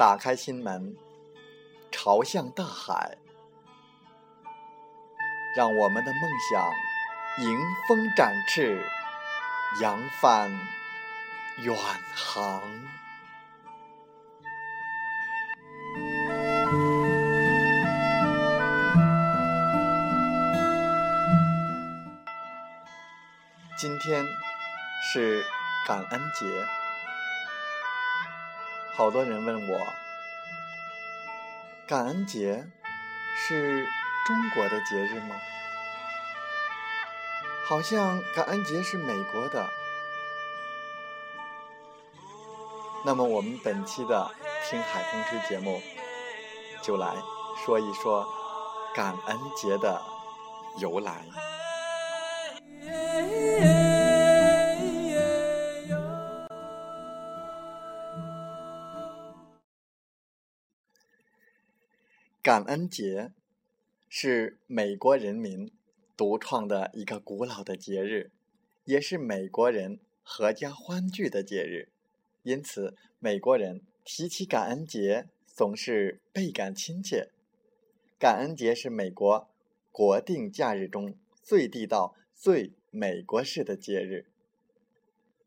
打开心门，朝向大海，让我们的梦想迎风展翅，扬帆远航。今天是感恩节。好多人问我，感恩节是中国的节日吗？好像感恩节是美国的。那么我们本期的听海风吹节目，就来说一说感恩节的由来。恩节是美国人民独创的一个古老的节日，也是美国人阖家欢聚的节日。因此，美国人提起感恩节总是倍感亲切。感恩节是美国国定假日中最地道、最美国式的节日。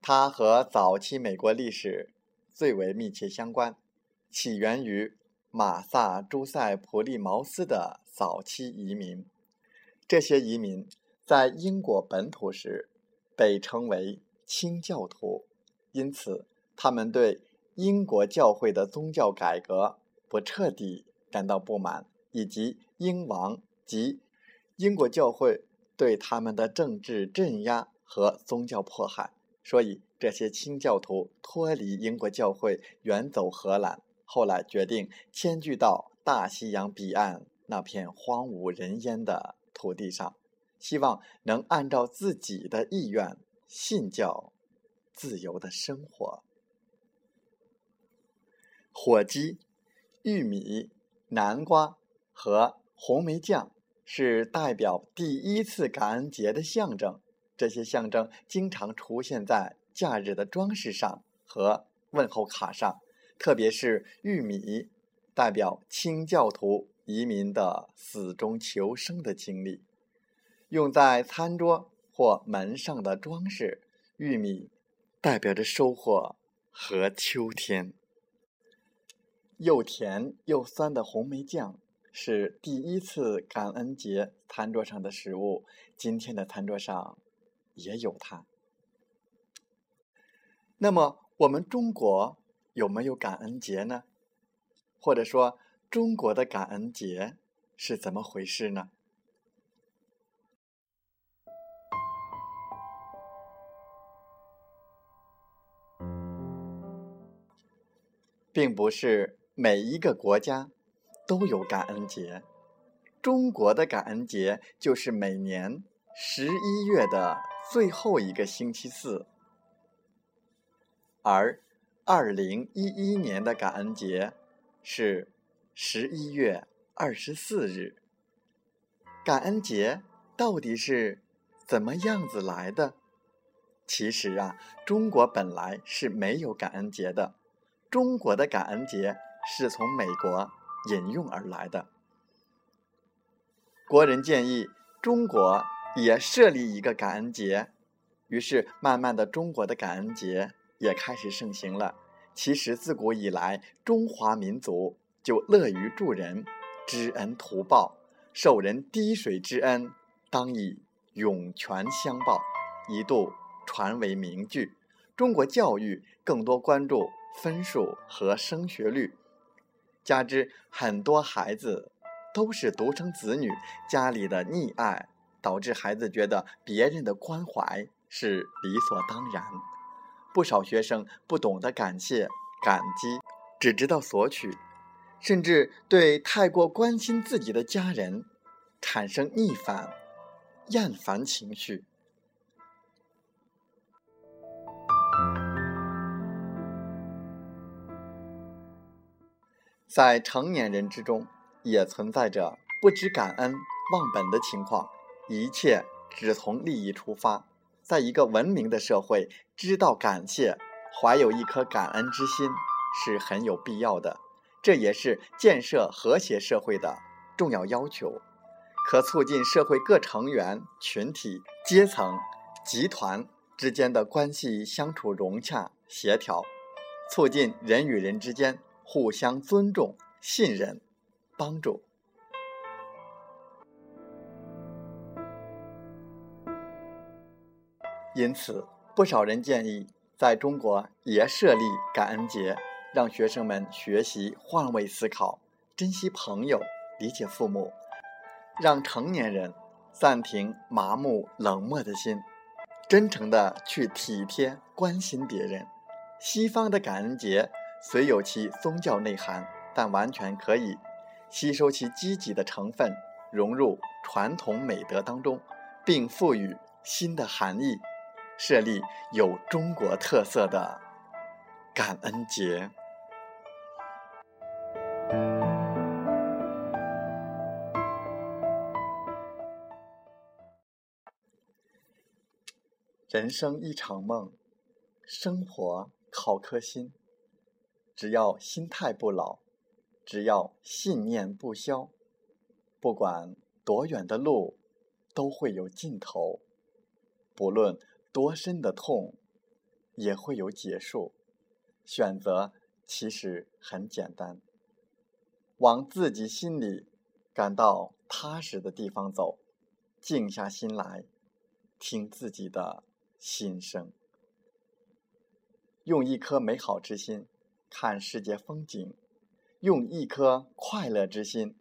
它和早期美国历史最为密切相关，起源于。马萨诸塞普利茅斯的早期移民，这些移民在英国本土时被称为清教徒，因此他们对英国教会的宗教改革不彻底感到不满，以及英王及英国教会对他们的政治镇压和宗教迫害，所以这些清教徒脱离英国教会，远走荷兰。后来决定迁居到大西洋彼岸那片荒无人烟的土地上，希望能按照自己的意愿信教，自由的生活。火鸡、玉米、南瓜和红梅酱是代表第一次感恩节的象征，这些象征经常出现在假日的装饰上和问候卡上。特别是玉米，代表清教徒移民的死中求生的经历，用在餐桌或门上的装饰。玉米代表着收获和秋天。又甜又酸的红梅酱是第一次感恩节餐桌上的食物，今天的餐桌上也有它。那么，我们中国。有没有感恩节呢？或者说，中国的感恩节是怎么回事呢？并不是每一个国家都有感恩节，中国的感恩节就是每年十一月的最后一个星期四，而。二零一一年的感恩节是十一月二十四日。感恩节到底是怎么样子来的？其实啊，中国本来是没有感恩节的。中国的感恩节是从美国引用而来的。国人建议中国也设立一个感恩节，于是慢慢的，中国的感恩节。也开始盛行了。其实自古以来，中华民族就乐于助人，知恩图报，受人滴水之恩，当以涌泉相报，一度传为名句。中国教育更多关注分数和升学率，加之很多孩子都是独生子女，家里的溺爱导致孩子觉得别人的关怀是理所当然。不少学生不懂得感谢、感激，只知道索取，甚至对太过关心自己的家人产生逆反、厌烦情绪。在成年人之中，也存在着不知感恩、忘本的情况，一切只从利益出发。在一个文明的社会，知道感谢、怀有一颗感恩之心是很有必要的，这也是建设和谐社会的重要要求，可促进社会各成员、群体、阶层、集团之间的关系相处融洽、协调，促进人与人之间。互相尊重、信任、帮助。因此，不少人建议在中国也设立感恩节，让学生们学习换位思考，珍惜朋友，理解父母，让成年人暂停麻木冷漠的心，真诚的去体贴关心别人。西方的感恩节。虽有其宗教内涵，但完全可以吸收其积极的成分，融入传统美德当中，并赋予新的含义，设立有中国特色的感恩节。人生一场梦，生活靠颗心。只要心态不老，只要信念不消，不管多远的路，都会有尽头；不论多深的痛，也会有结束。选择其实很简单，往自己心里感到踏实的地方走，静下心来，听自己的心声，用一颗美好之心。看世界风景，用一颗快乐之心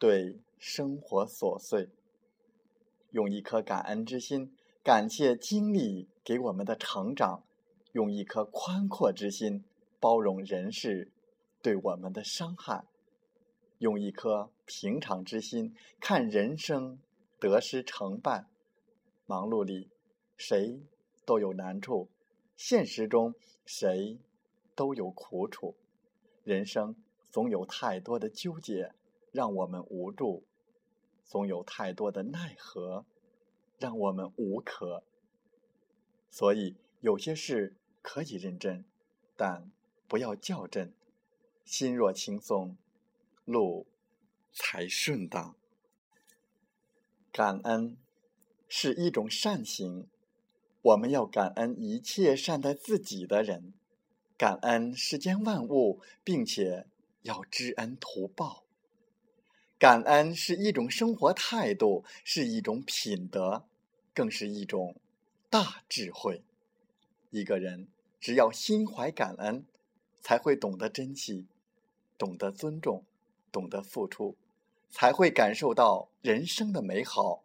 对生活琐碎；用一颗感恩之心感谢经历给我们的成长；用一颗宽阔之心包容人世对我们的伤害；用一颗平常之心看人生得失成败。忙碌里，谁都有难处；现实中，谁？都有苦楚，人生总有太多的纠结，让我们无助；总有太多的奈何，让我们无可。所以，有些事可以认真，但不要较真。心若轻松，路才顺当。感恩是一种善行，我们要感恩一切善待自己的人。感恩世间万物，并且要知恩图报。感恩是一种生活态度，是一种品德，更是一种大智慧。一个人只要心怀感恩，才会懂得珍惜，懂得尊重，懂得付出，才会感受到人生的美好。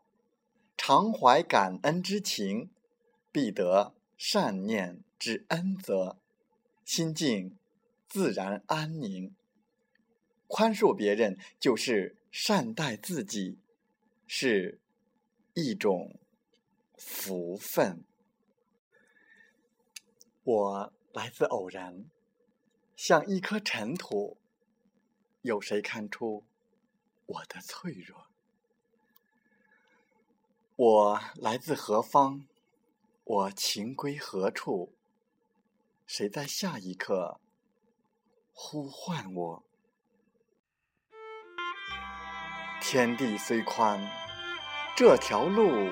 常怀感恩之情，必得善念之恩泽。心境自然安宁，宽恕别人就是善待自己，是一种福分。我来自偶然，像一颗尘土，有谁看出我的脆弱？我来自何方？我情归何处？谁在下一刻呼唤我？天地虽宽，这条路